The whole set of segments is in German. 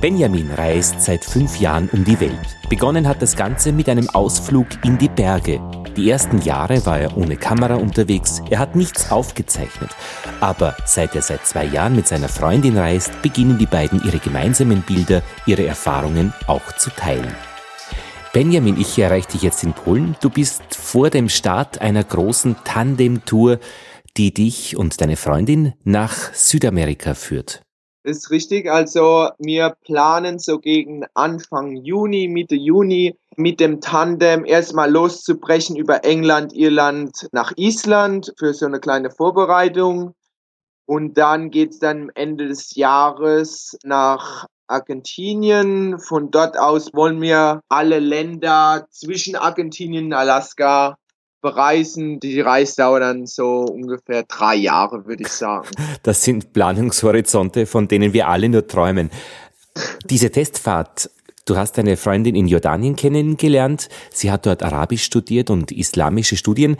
Benjamin reist seit fünf Jahren um die Welt. Begonnen hat das Ganze mit einem Ausflug in die Berge. Die ersten Jahre war er ohne Kamera unterwegs, er hat nichts aufgezeichnet. Aber seit er seit zwei Jahren mit seiner Freundin reist, beginnen die beiden ihre gemeinsamen Bilder, ihre Erfahrungen auch zu teilen. Benjamin, ich erreiche dich jetzt in Polen. Du bist vor dem Start einer großen Tandem-Tour, die dich und deine Freundin nach Südamerika führt. Ist richtig. Also wir planen so gegen Anfang Juni, Mitte Juni mit dem Tandem erstmal loszubrechen über England, Irland nach Island für so eine kleine Vorbereitung. Und dann geht's dann Ende des Jahres nach Argentinien. Von dort aus wollen wir alle Länder zwischen Argentinien und Alaska bereisen. Die Reise dauert dann so ungefähr drei Jahre, würde ich sagen. Das sind Planungshorizonte, von denen wir alle nur träumen. Diese Testfahrt Du hast deine Freundin in Jordanien kennengelernt. Sie hat dort Arabisch studiert und islamische Studien.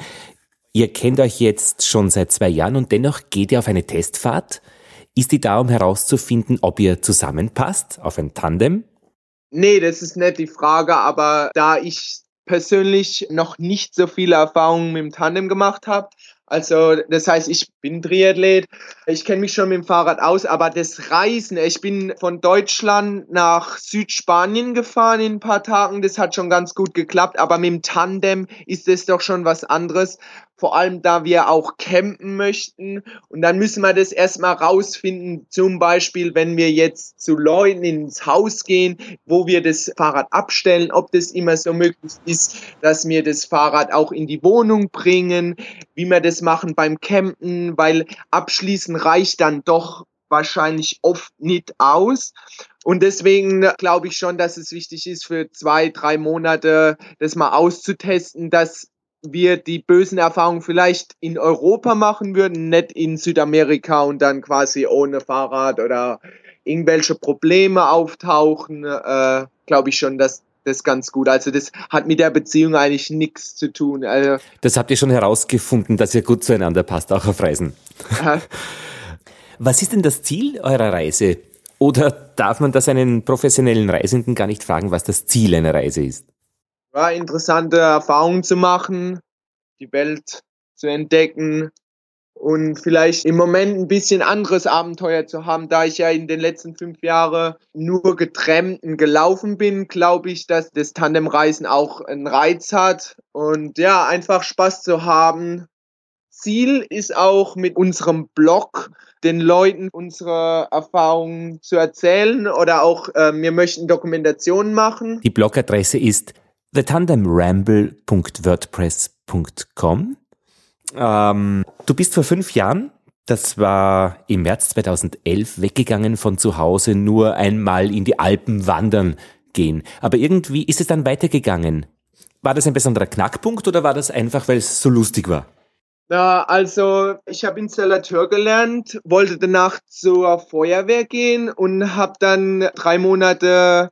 Ihr kennt euch jetzt schon seit zwei Jahren und dennoch geht ihr auf eine Testfahrt. Ist die da, um herauszufinden, ob ihr zusammenpasst auf ein Tandem? Nee, das ist nicht die Frage, aber da ich persönlich noch nicht so viele Erfahrungen mit dem Tandem gemacht habe. Also das heißt, ich bin Triathlet, ich kenne mich schon mit dem Fahrrad aus, aber das Reisen, ich bin von Deutschland nach Südspanien gefahren in ein paar Tagen, das hat schon ganz gut geklappt, aber mit dem Tandem ist es doch schon was anderes vor allem da wir auch campen möchten. Und dann müssen wir das erstmal rausfinden, zum Beispiel, wenn wir jetzt zu Leuten ins Haus gehen, wo wir das Fahrrad abstellen, ob das immer so möglich ist, dass wir das Fahrrad auch in die Wohnung bringen, wie wir das machen beim Campen, weil abschließen reicht dann doch wahrscheinlich oft nicht aus. Und deswegen glaube ich schon, dass es wichtig ist, für zwei, drei Monate das mal auszutesten, dass wir die bösen Erfahrungen vielleicht in Europa machen würden, nicht in Südamerika und dann quasi ohne Fahrrad oder irgendwelche Probleme auftauchen, äh, glaube ich schon, dass das ganz gut. Also das hat mit der Beziehung eigentlich nichts zu tun. Also, das habt ihr schon herausgefunden, dass ihr gut zueinander passt, auch auf Reisen. Was ist denn das Ziel eurer Reise? Oder darf man das einen professionellen Reisenden gar nicht fragen, was das Ziel einer Reise ist? ja, interessante Erfahrungen zu machen, die Welt zu entdecken und vielleicht im Moment ein bisschen anderes Abenteuer zu haben. Da ich ja in den letzten fünf Jahren nur getrennt und gelaufen bin, glaube ich, dass das Tandemreisen auch einen Reiz hat und ja, einfach Spaß zu haben. Ziel ist auch mit unserem Blog den Leuten unsere Erfahrungen zu erzählen oder auch äh, wir möchten Dokumentationen machen. Die Blogadresse ist thetandemramble.wordpress.com. Ähm, du bist vor fünf Jahren, das war im März 2011, weggegangen von zu Hause, nur einmal in die Alpen wandern gehen. Aber irgendwie ist es dann weitergegangen. War das ein besonderer Knackpunkt oder war das einfach, weil es so lustig war? Ja, also ich habe Installateur gelernt, wollte danach zur Feuerwehr gehen und habe dann drei Monate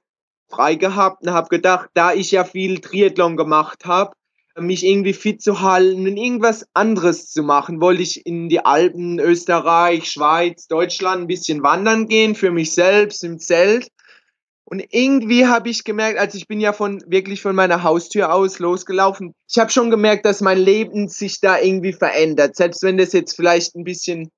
frei gehabt und habe gedacht, da ich ja viel Triathlon gemacht habe, mich irgendwie fit zu halten und irgendwas anderes zu machen, wollte ich in die Alpen, Österreich, Schweiz, Deutschland ein bisschen wandern gehen für mich selbst im Zelt. Und irgendwie habe ich gemerkt, also ich bin ja von wirklich von meiner Haustür aus losgelaufen. Ich habe schon gemerkt, dass mein Leben sich da irgendwie verändert, selbst wenn das jetzt vielleicht ein bisschen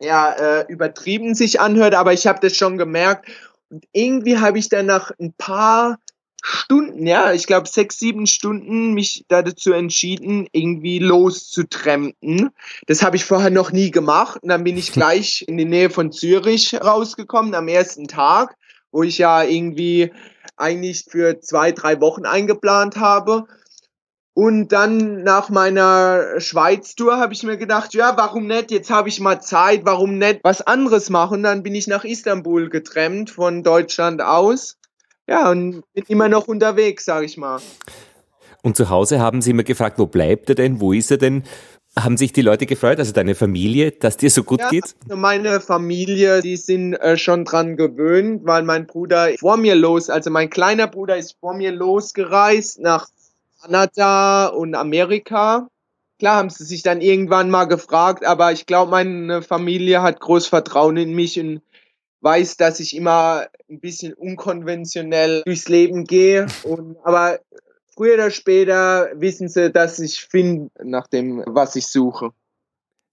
ja äh, übertrieben sich anhört, aber ich habe das schon gemerkt und irgendwie habe ich dann nach ein paar Stunden, ja, ich glaube sechs, sieben Stunden, mich dazu entschieden, irgendwie loszutrempen. Das habe ich vorher noch nie gemacht. Und dann bin ich gleich in die Nähe von Zürich rausgekommen am ersten Tag, wo ich ja irgendwie eigentlich für zwei, drei Wochen eingeplant habe. Und dann nach meiner Schweiz-Tour habe ich mir gedacht, ja, warum nicht? Jetzt habe ich mal Zeit, warum nicht was anderes machen? Dann bin ich nach Istanbul getrennt von Deutschland aus. Ja, und bin immer noch unterwegs, sage ich mal. Und zu Hause haben sie immer gefragt, wo bleibt er denn? Wo ist er denn? Haben sich die Leute gefreut, also deine Familie, dass dir so gut ja, geht? Also meine Familie, die sind äh, schon dran gewöhnt, weil mein Bruder vor mir los, also mein kleiner Bruder ist vor mir losgereist nach Kanada und Amerika. Klar haben sie sich dann irgendwann mal gefragt, aber ich glaube, meine Familie hat groß Vertrauen in mich und weiß, dass ich immer ein bisschen unkonventionell durchs Leben gehe. Und, aber früher oder später wissen sie, dass ich finde nach dem, was ich suche.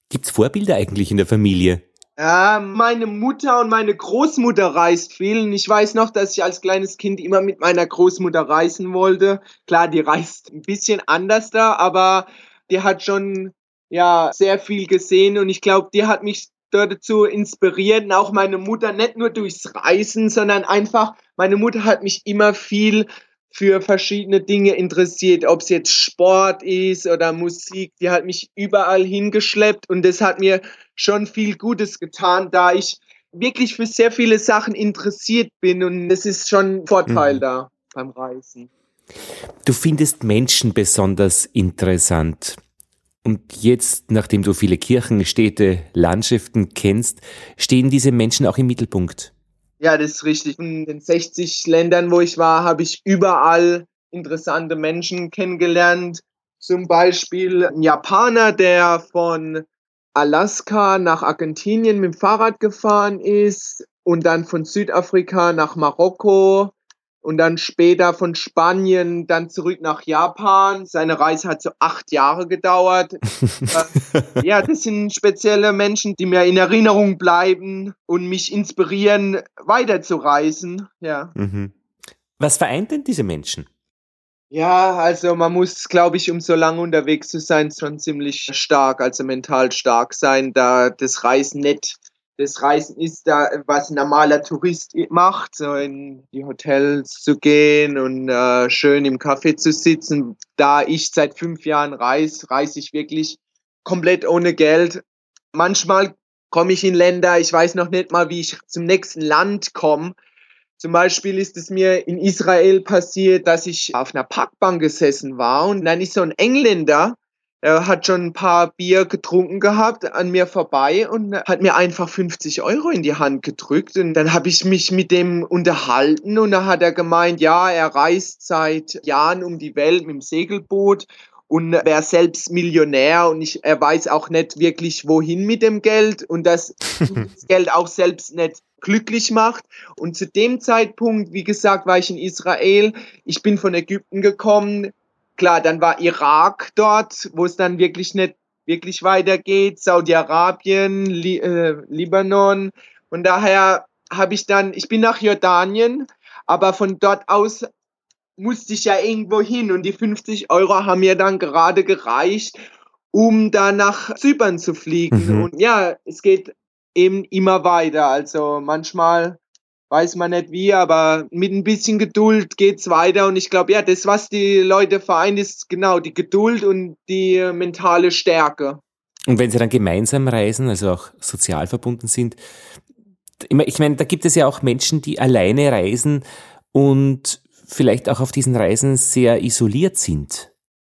Gibt es Vorbilder eigentlich in der Familie? Ja, meine Mutter und meine Großmutter reist viel. Und ich weiß noch, dass ich als kleines Kind immer mit meiner Großmutter reisen wollte. Klar, die reist ein bisschen anders da, aber die hat schon ja sehr viel gesehen und ich glaube, die hat mich dazu inspiriert und auch meine Mutter nicht nur durchs Reisen, sondern einfach meine Mutter hat mich immer viel für verschiedene Dinge interessiert, ob es jetzt Sport ist oder Musik, die hat mich überall hingeschleppt und das hat mir schon viel Gutes getan, da ich wirklich für sehr viele Sachen interessiert bin und es ist schon ein Vorteil mhm. da beim Reisen. Du findest Menschen besonders interessant. Und jetzt, nachdem du viele Kirchen, Städte, Landschaften kennst, stehen diese Menschen auch im Mittelpunkt. Ja, das ist richtig. In den 60 Ländern, wo ich war, habe ich überall interessante Menschen kennengelernt. Zum Beispiel ein Japaner, der von Alaska nach Argentinien mit dem Fahrrad gefahren ist und dann von Südafrika nach Marokko und dann später von Spanien dann zurück nach Japan. Seine Reise hat so acht Jahre gedauert. Äh, ja, das sind spezielle Menschen, die mir in Erinnerung bleiben und mich inspirieren, weiterzureisen. Ja. Mhm. Was vereint denn diese Menschen? Ja, also man muss, glaube ich, um so lange unterwegs zu sein, schon ziemlich stark, also mental stark sein, da das Reisen nicht das Reisen ist da, was ein normaler Tourist macht, so in die Hotels zu gehen und äh, schön im Café zu sitzen. Da ich seit fünf Jahren reise, reise ich wirklich komplett ohne Geld. Manchmal komme ich in Länder, ich weiß noch nicht mal, wie ich zum nächsten Land komme. Zum Beispiel ist es mir in Israel passiert, dass ich auf einer Parkbank gesessen war und dann ist so ein Engländer, er hat schon ein paar Bier getrunken gehabt an mir vorbei und hat mir einfach 50 Euro in die Hand gedrückt. Und dann habe ich mich mit dem unterhalten und da hat er gemeint, ja, er reist seit Jahren um die Welt mit dem Segelboot und wäre selbst Millionär und ich, er weiß auch nicht wirklich, wohin mit dem Geld und dass das Geld auch selbst nicht glücklich macht. Und zu dem Zeitpunkt, wie gesagt, war ich in Israel. Ich bin von Ägypten gekommen, Klar, dann war Irak dort, wo es dann wirklich nicht wirklich weitergeht, Saudi-Arabien, Li äh, Libanon. Und daher habe ich dann, ich bin nach Jordanien, aber von dort aus musste ich ja irgendwo hin und die 50 Euro haben mir dann gerade gereicht, um dann nach Zypern zu fliegen. Mhm. Und ja, es geht eben immer weiter. Also manchmal weiß man nicht wie, aber mit ein bisschen Geduld geht's weiter. Und ich glaube, ja, das, was die Leute vereint, ist genau die Geduld und die mentale Stärke. Und wenn sie dann gemeinsam reisen, also auch sozial verbunden sind, ich meine, da gibt es ja auch Menschen, die alleine reisen und vielleicht auch auf diesen Reisen sehr isoliert sind.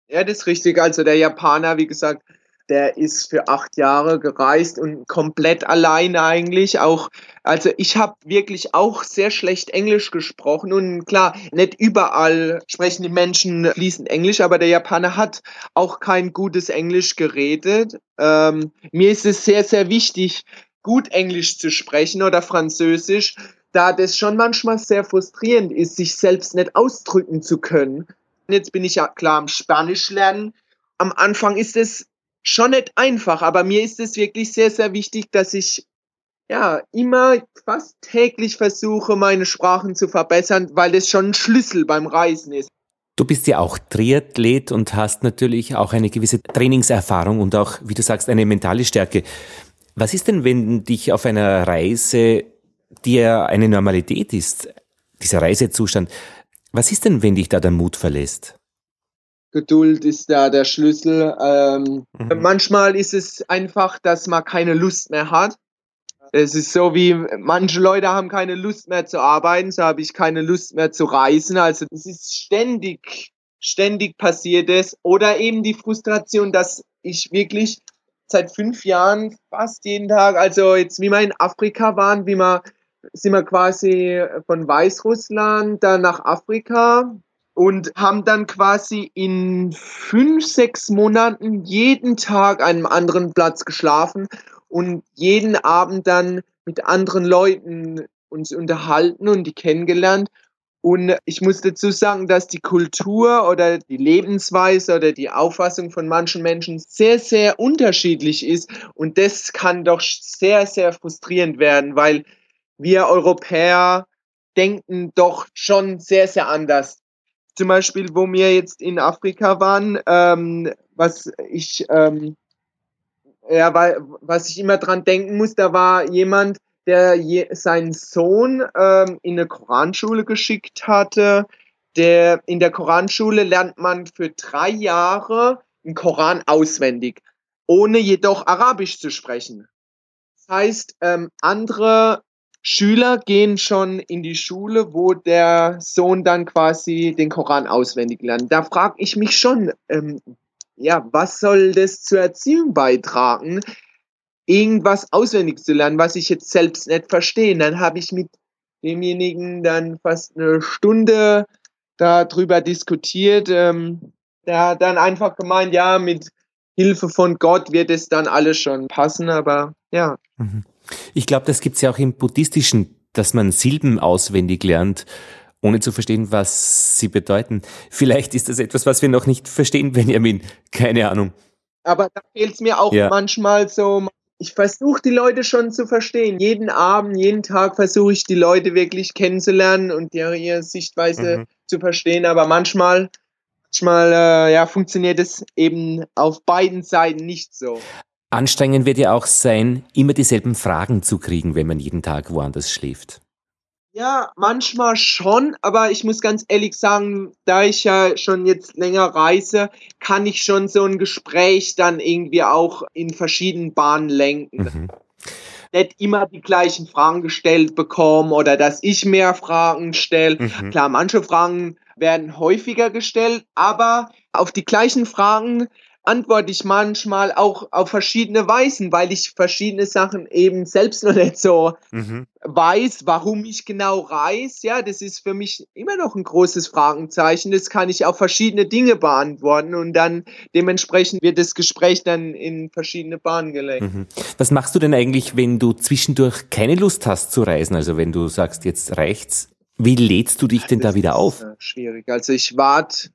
Ja, das ist richtig. Also der Japaner, wie gesagt, der ist für acht Jahre gereist und komplett allein eigentlich. Auch, also ich habe wirklich auch sehr schlecht Englisch gesprochen und klar, nicht überall sprechen die Menschen fließend Englisch, aber der Japaner hat auch kein gutes Englisch geredet. Ähm, mir ist es sehr, sehr wichtig, gut Englisch zu sprechen oder Französisch, da das schon manchmal sehr frustrierend ist, sich selbst nicht ausdrücken zu können. Jetzt bin ich ja klar am Spanisch lernen. Am Anfang ist es schon nicht einfach, aber mir ist es wirklich sehr, sehr wichtig, dass ich ja immer fast täglich versuche, meine Sprachen zu verbessern, weil das schon ein Schlüssel beim Reisen ist. Du bist ja auch Triathlet und hast natürlich auch eine gewisse Trainingserfahrung und auch, wie du sagst, eine mentale Stärke. Was ist denn, wenn dich auf einer Reise, die ja eine Normalität ist, dieser Reisezustand, was ist denn, wenn dich da der Mut verlässt? Geduld ist da der Schlüssel. Ähm, mhm. Manchmal ist es einfach, dass man keine Lust mehr hat. Es ist so wie, manche Leute haben keine Lust mehr zu arbeiten, so habe ich keine Lust mehr zu reisen. Also es ist ständig, ständig passiert es. Oder eben die Frustration, dass ich wirklich seit fünf Jahren fast jeden Tag, also jetzt wie wir in Afrika waren, wie wir sind wir quasi von Weißrussland dann nach Afrika und haben dann quasi in fünf, sechs Monaten jeden Tag an einem anderen Platz geschlafen und jeden Abend dann mit anderen Leuten uns unterhalten und die kennengelernt. Und ich muss dazu sagen, dass die Kultur oder die Lebensweise oder die Auffassung von manchen Menschen sehr, sehr unterschiedlich ist. Und das kann doch sehr, sehr frustrierend werden, weil wir Europäer denken doch schon sehr, sehr anders. Zum Beispiel, wo wir jetzt in Afrika waren, ähm, was ich, ähm, ja, weil, was ich immer dran denken muss, da war jemand, der je, seinen Sohn ähm, in eine Koranschule geschickt hatte. Der, in der Koranschule lernt man für drei Jahre den Koran auswendig, ohne jedoch Arabisch zu sprechen. Das heißt, ähm, andere Schüler gehen schon in die Schule, wo der Sohn dann quasi den Koran auswendig lernt. Da frage ich mich schon, ähm, ja, was soll das zur Erziehung beitragen? irgendwas auswendig zu lernen, was ich jetzt selbst nicht verstehe. Dann habe ich mit demjenigen dann fast eine Stunde darüber diskutiert. Ähm, der hat dann einfach gemeint, ja, mit Hilfe von Gott wird es dann alles schon passen, aber ja. Mhm. Ich glaube, das gibt es ja auch im Buddhistischen, dass man Silben auswendig lernt, ohne zu verstehen, was sie bedeuten. Vielleicht ist das etwas, was wir noch nicht verstehen, Benjamin. Keine Ahnung. Aber da fehlt es mir auch ja. manchmal so, ich versuche die Leute schon zu verstehen. Jeden Abend, jeden Tag versuche ich die Leute wirklich kennenzulernen und ihre, ihre Sichtweise mhm. zu verstehen. Aber manchmal, manchmal äh, ja, funktioniert es eben auf beiden Seiten nicht so. Anstrengend wird ja auch sein, immer dieselben Fragen zu kriegen, wenn man jeden Tag woanders schläft. Ja, manchmal schon, aber ich muss ganz ehrlich sagen, da ich ja schon jetzt länger reise, kann ich schon so ein Gespräch dann irgendwie auch in verschiedenen Bahnen lenken. Mhm. Nicht immer die gleichen Fragen gestellt bekommen oder dass ich mehr Fragen stelle. Mhm. Klar, manche Fragen werden häufiger gestellt, aber auf die gleichen Fragen antworte ich manchmal auch auf verschiedene Weisen, weil ich verschiedene Sachen eben selbst noch nicht so mhm. weiß, warum ich genau reise. Ja, das ist für mich immer noch ein großes Fragenzeichen. Das kann ich auf verschiedene Dinge beantworten und dann dementsprechend wird das Gespräch dann in verschiedene Bahnen gelenkt. Mhm. Was machst du denn eigentlich, wenn du zwischendurch keine Lust hast zu reisen? Also wenn du sagst, jetzt reicht's. Wie lädst du dich denn das da wieder auf? Schwierig. Also ich warte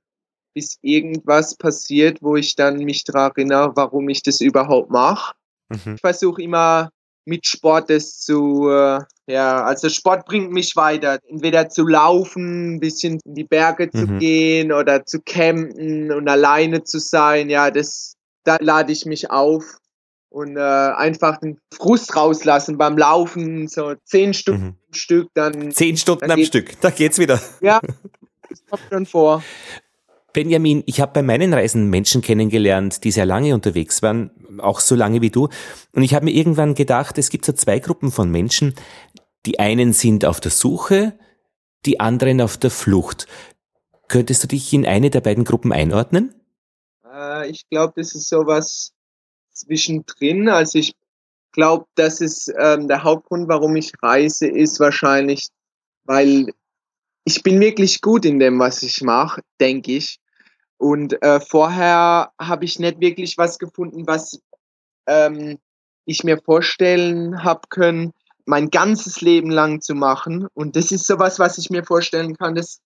bis irgendwas passiert, wo ich dann mich daran erinnere, warum ich das überhaupt mache. Mhm. Ich versuche immer mit Sport das zu, äh, ja, also Sport bringt mich weiter. Entweder zu laufen, ein bisschen in die Berge zu mhm. gehen oder zu campen und alleine zu sein. Ja, das, da lade ich mich auf und äh, einfach den Frust rauslassen beim Laufen, so zehn Stunden mhm. am Stück, dann. Zehn Stunden dann am Stück, da geht's wieder. Ja, das kommt schon vor. Benjamin, ich habe bei meinen Reisen Menschen kennengelernt, die sehr lange unterwegs waren, auch so lange wie du. Und ich habe mir irgendwann gedacht, es gibt so zwei Gruppen von Menschen. Die einen sind auf der Suche, die anderen auf der Flucht. Könntest du dich in eine der beiden Gruppen einordnen? Äh, ich glaube, das ist sowas zwischendrin. Also ich glaube, das ist ähm, der Hauptgrund, warum ich reise, ist wahrscheinlich, weil ich bin wirklich gut in dem, was ich mache, denke ich. Und äh, vorher habe ich nicht wirklich was gefunden, was ähm, ich mir vorstellen habe können, mein ganzes Leben lang zu machen. Und das ist sowas, was ich mir vorstellen kann, dass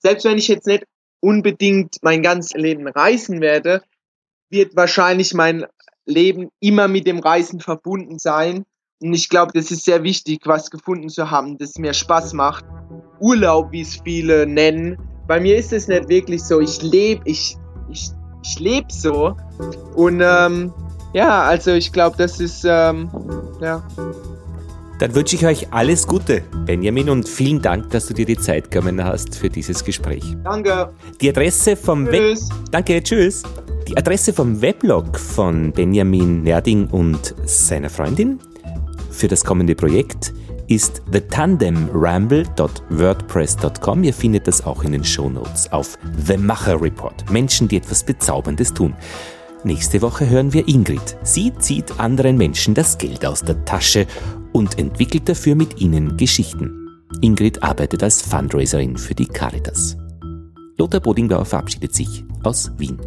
selbst wenn ich jetzt nicht unbedingt mein ganzes Leben reisen werde, wird wahrscheinlich mein Leben immer mit dem Reisen verbunden sein. Und ich glaube, das ist sehr wichtig, was gefunden zu haben, das mir Spaß macht. Urlaub, wie es viele nennen, bei mir ist es nicht wirklich so. Ich lebe, ich, ich, ich lebe so. Und ähm, ja, also ich glaube, das ist, ähm, ja. Dann wünsche ich euch alles Gute, Benjamin, und vielen Dank, dass du dir die Zeit genommen hast für dieses Gespräch. Danke. Die Adresse vom tschüss. Web Danke, tschüss. Die Adresse vom Weblog von Benjamin Nerding und seiner Freundin für das kommende Projekt ist thetandemramble.wordpress.com. Ihr findet das auch in den Shownotes auf The Macher Report. Menschen, die etwas Bezauberndes tun. Nächste Woche hören wir Ingrid. Sie zieht anderen Menschen das Geld aus der Tasche und entwickelt dafür mit ihnen Geschichten. Ingrid arbeitet als Fundraiserin für die Caritas. Lothar Bodingbauer verabschiedet sich aus Wien.